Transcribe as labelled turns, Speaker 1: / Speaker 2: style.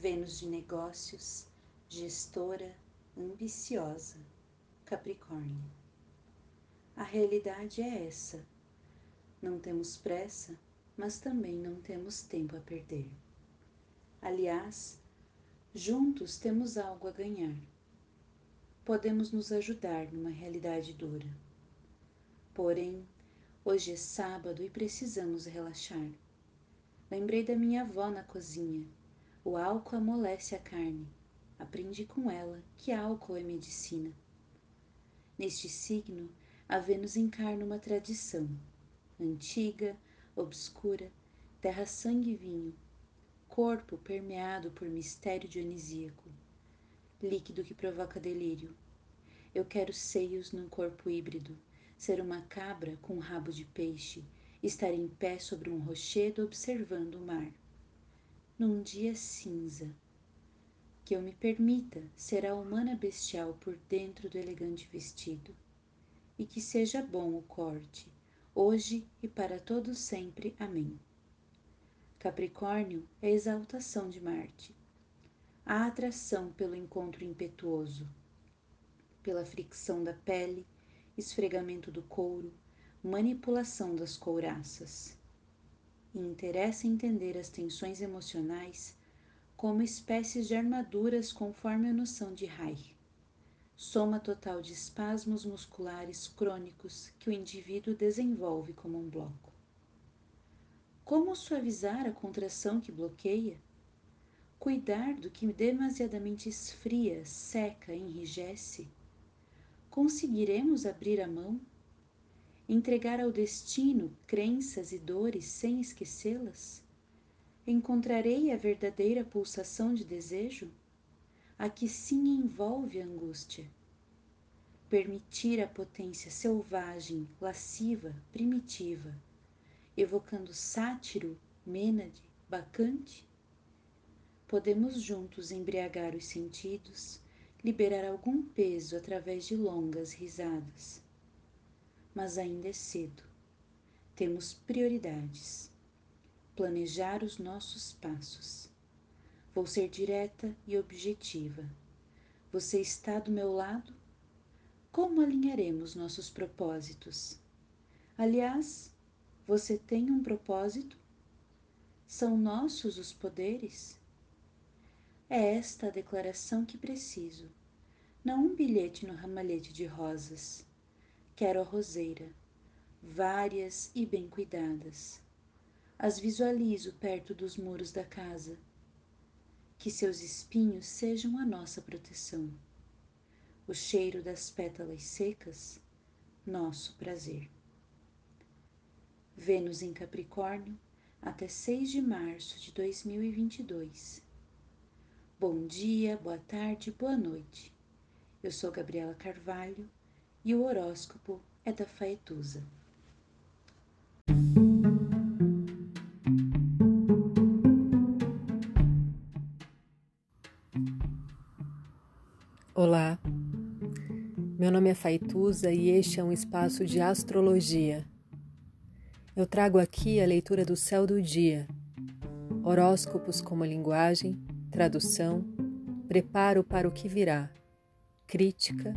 Speaker 1: Vênus de negócios, gestora, ambiciosa, Capricórnio. A realidade é essa. Não temos pressa, mas também não temos tempo a perder. Aliás, juntos temos algo a ganhar. Podemos nos ajudar numa realidade dura. Porém, hoje é sábado e precisamos relaxar. Lembrei da minha avó na cozinha o álcool amolece a carne. Aprendi com ela que álcool é medicina. Neste signo, a Vênus encarna uma tradição, antiga, obscura, terra, sangue e vinho, corpo permeado por mistério dionisíaco, líquido que provoca delírio. Eu quero seios num corpo híbrido, ser uma cabra com um rabo de peixe, estar em pé sobre um rochedo observando o mar num dia cinza. Que eu me permita ser a humana bestial por dentro do elegante vestido. E que seja bom o corte, hoje e para todo sempre. Amém. Capricórnio é a exaltação de Marte, a atração pelo encontro impetuoso, pela fricção da pele, esfregamento do couro, manipulação das couraças e interessa entender as tensões emocionais como espécies de armaduras conforme a noção de Reich, soma total de espasmos musculares crônicos que o indivíduo desenvolve como um bloco. Como suavizar a contração que bloqueia? Cuidar do que demasiadamente esfria, seca, enrijece? Conseguiremos abrir a mão? Entregar ao destino crenças e dores sem esquecê-las? Encontrarei a verdadeira pulsação de desejo? A que sim envolve a angústia. Permitir a potência selvagem, lasciva, primitiva, evocando sátiro, mênade, bacante? Podemos juntos embriagar os sentidos, liberar algum peso através de longas risadas mas ainda é cedo. Temos prioridades. Planejar os nossos passos. Vou ser direta e objetiva. Você está do meu lado? Como alinharemos nossos propósitos? Aliás, você tem um propósito? São nossos os poderes? É esta a declaração que preciso, não um bilhete no ramalhete de rosas Quero a roseira, várias e bem cuidadas. As visualizo perto dos muros da casa. Que seus espinhos sejam a nossa proteção. O cheiro das pétalas secas, nosso prazer. Vênus em Capricórnio até 6 de março de 2022. Bom dia, boa tarde, boa noite. Eu sou Gabriela Carvalho e o horóscopo é da Faetusa.
Speaker 2: Olá, meu nome é Faituza e este é um espaço de astrologia. Eu trago aqui a leitura do céu do dia, horóscopos como linguagem, tradução, preparo para o que virá, crítica